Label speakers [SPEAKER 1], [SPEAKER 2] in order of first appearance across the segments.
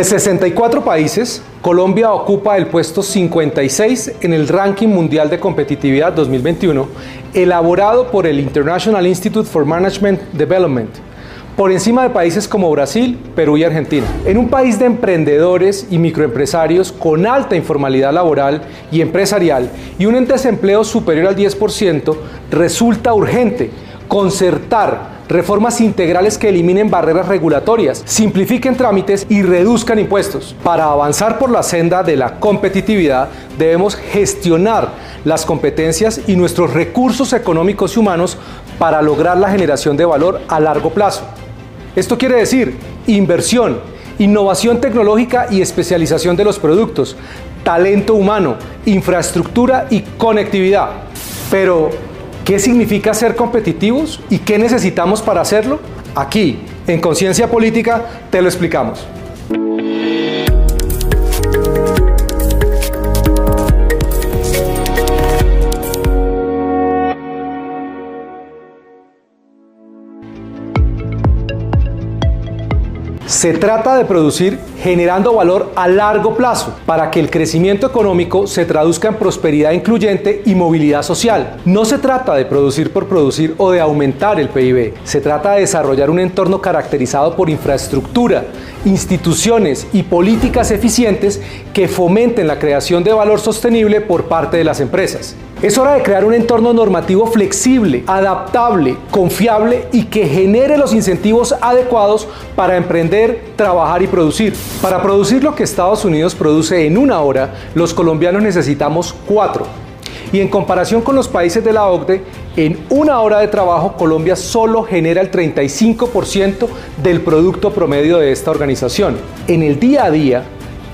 [SPEAKER 1] De 64 países, Colombia ocupa el puesto 56 en el ranking mundial de competitividad 2021, elaborado por el International Institute for Management Development, por encima de países como Brasil, Perú y Argentina. En un país de emprendedores y microempresarios con alta informalidad laboral y empresarial y un desempleo superior al 10%, resulta urgente concertar reformas integrales que eliminen barreras regulatorias, simplifiquen trámites y reduzcan impuestos. Para avanzar por la senda de la competitividad, debemos gestionar las competencias y nuestros recursos económicos y humanos para lograr la generación de valor a largo plazo. Esto quiere decir inversión, innovación tecnológica y especialización de los productos, talento humano, infraestructura y conectividad. Pero, ¿Qué significa ser competitivos y qué necesitamos para hacerlo? Aquí, en Conciencia Política, te lo explicamos. Se trata de producir generando valor a largo plazo para que el crecimiento económico se traduzca en prosperidad incluyente y movilidad social. No se trata de producir por producir o de aumentar el PIB, se trata de desarrollar un entorno caracterizado por infraestructura, instituciones y políticas eficientes que fomenten la creación de valor sostenible por parte de las empresas. Es hora de crear un entorno normativo flexible, adaptable, confiable y que genere los incentivos adecuados para emprender, trabajar y producir. Para producir lo que Estados Unidos produce en una hora, los colombianos necesitamos cuatro. Y en comparación con los países de la OCDE, en una hora de trabajo Colombia solo genera el 35% del producto promedio de esta organización. En el día a día,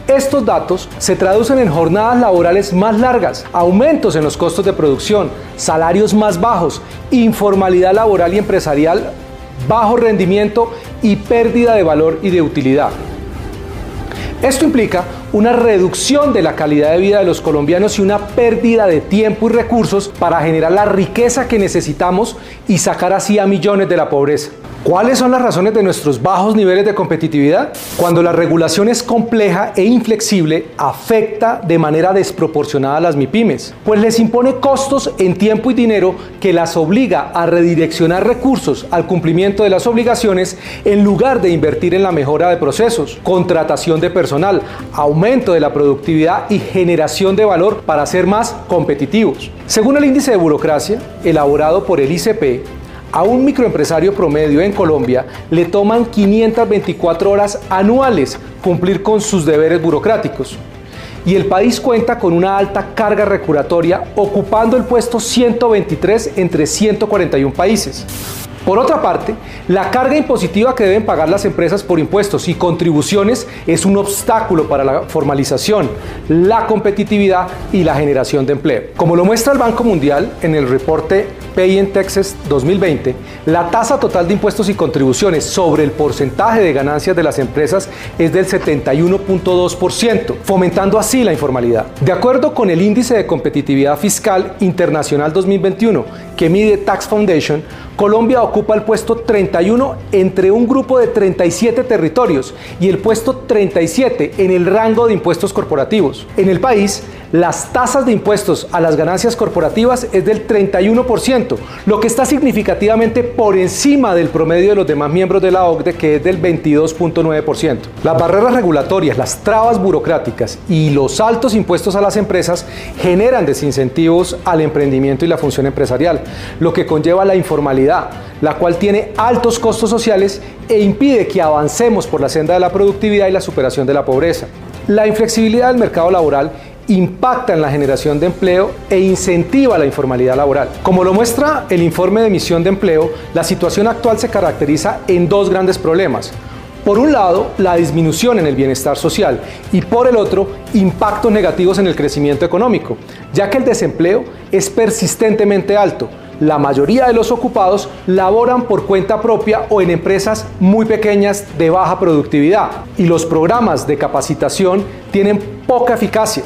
[SPEAKER 1] estos datos se traducen en jornadas laborales más largas, aumentos en los costos de producción, salarios más bajos, informalidad laboral y empresarial, bajo rendimiento y pérdida de valor y de utilidad. Esto implica una reducción de la calidad de vida de los colombianos y una pérdida de tiempo y recursos para generar la riqueza que necesitamos y sacar así a millones de la pobreza. ¿Cuáles son las razones de nuestros bajos niveles de competitividad? Cuando la regulación es compleja e inflexible, afecta de manera desproporcionada a las MIPIMES, pues les impone costos en tiempo y dinero que las obliga a redireccionar recursos al cumplimiento de las obligaciones en lugar de invertir en la mejora de procesos, contratación de personal, aumento de la productividad y generación de valor para ser más competitivos. Según el índice de burocracia elaborado por el ICP, a un microempresario promedio en Colombia le toman 524 horas anuales cumplir con sus deberes burocráticos. Y el país cuenta con una alta carga recuratoria, ocupando el puesto 123 entre 141 países. Por otra parte, la carga impositiva que deben pagar las empresas por impuestos y contribuciones es un obstáculo para la formalización, la competitividad y la generación de empleo. Como lo muestra el Banco Mundial en el reporte Pay in Texas 2020, la tasa total de impuestos y contribuciones sobre el porcentaje de ganancias de las empresas es del 71.2%, fomentando así la informalidad. De acuerdo con el Índice de Competitividad Fiscal Internacional 2021, que mide Tax Foundation, Colombia ocupa el puesto 31 entre un grupo de 37 territorios y el puesto 37 en el rango de impuestos corporativos. En el país, las tasas de impuestos a las ganancias corporativas es del 31%, lo que está significativamente por encima del promedio de los demás miembros de la OCDE, que es del 22.9%. Las barreras regulatorias, las trabas burocráticas y los altos impuestos a las empresas generan desincentivos al emprendimiento y la función empresarial, lo que conlleva la informalidad, la cual tiene altos costos sociales e impide que avancemos por la senda de la productividad y la superación de la pobreza. La inflexibilidad del mercado laboral impacta en la generación de empleo e incentiva la informalidad laboral. Como lo muestra el informe de emisión de empleo, la situación actual se caracteriza en dos grandes problemas. Por un lado, la disminución en el bienestar social y por el otro, impactos negativos en el crecimiento económico, ya que el desempleo es persistentemente alto. La mayoría de los ocupados laboran por cuenta propia o en empresas muy pequeñas de baja productividad y los programas de capacitación tienen poca eficacia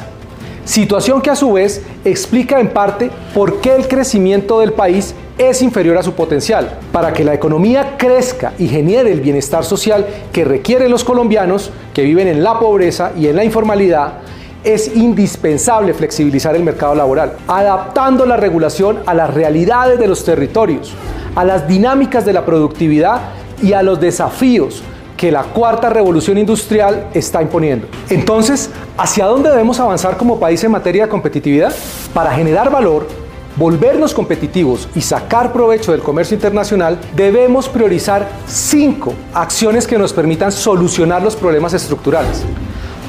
[SPEAKER 1] situación que a su vez explica en parte por qué el crecimiento del país es inferior a su potencial. Para que la economía crezca y genere el bienestar social que requieren los colombianos que viven en la pobreza y en la informalidad, es indispensable flexibilizar el mercado laboral, adaptando la regulación a las realidades de los territorios, a las dinámicas de la productividad y a los desafíos que la cuarta revolución industrial está imponiendo. Entonces, ¿hacia dónde debemos avanzar como país en materia de competitividad? Para generar valor, volvernos competitivos y sacar provecho del comercio internacional, debemos priorizar cinco acciones que nos permitan solucionar los problemas estructurales.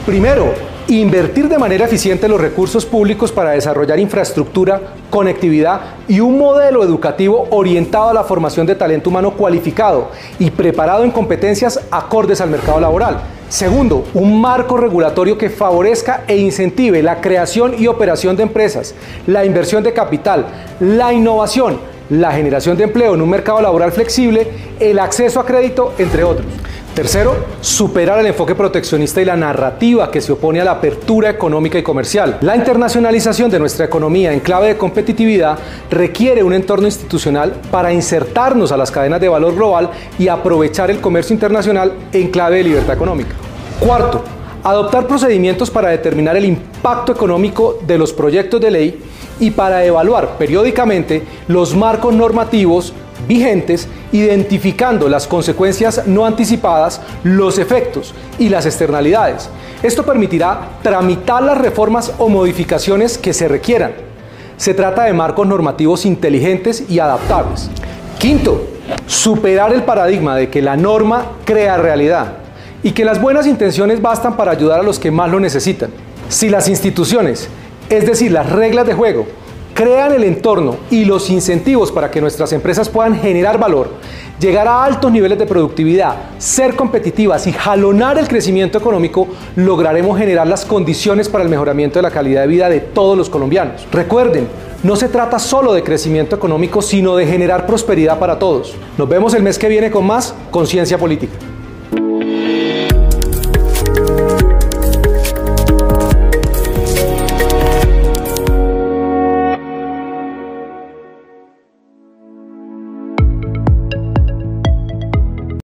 [SPEAKER 1] Primero, invertir de manera eficiente los recursos públicos para desarrollar infraestructura, conectividad y un modelo educativo orientado a la formación de talento humano cualificado y preparado en competencias acordes al mercado laboral. Segundo, un marco regulatorio que favorezca e incentive la creación y operación de empresas, la inversión de capital, la innovación, la generación de empleo en un mercado laboral flexible, el acceso a crédito, entre otros. Tercero, superar el enfoque proteccionista y la narrativa que se opone a la apertura económica y comercial. La internacionalización de nuestra economía en clave de competitividad requiere un entorno institucional para insertarnos a las cadenas de valor global y aprovechar el comercio internacional en clave de libertad económica. Cuarto, adoptar procedimientos para determinar el impacto económico de los proyectos de ley y para evaluar periódicamente los marcos normativos vigentes, identificando las consecuencias no anticipadas, los efectos y las externalidades. Esto permitirá tramitar las reformas o modificaciones que se requieran. Se trata de marcos normativos inteligentes y adaptables. Quinto, superar el paradigma de que la norma crea realidad y que las buenas intenciones bastan para ayudar a los que más lo necesitan. Si las instituciones, es decir, las reglas de juego, crean el entorno y los incentivos para que nuestras empresas puedan generar valor, llegar a altos niveles de productividad, ser competitivas y jalonar el crecimiento económico, lograremos generar las condiciones para el mejoramiento de la calidad de vida de todos los colombianos. Recuerden, no se trata solo de crecimiento económico, sino de generar prosperidad para todos. Nos vemos el mes que viene con más Conciencia Política.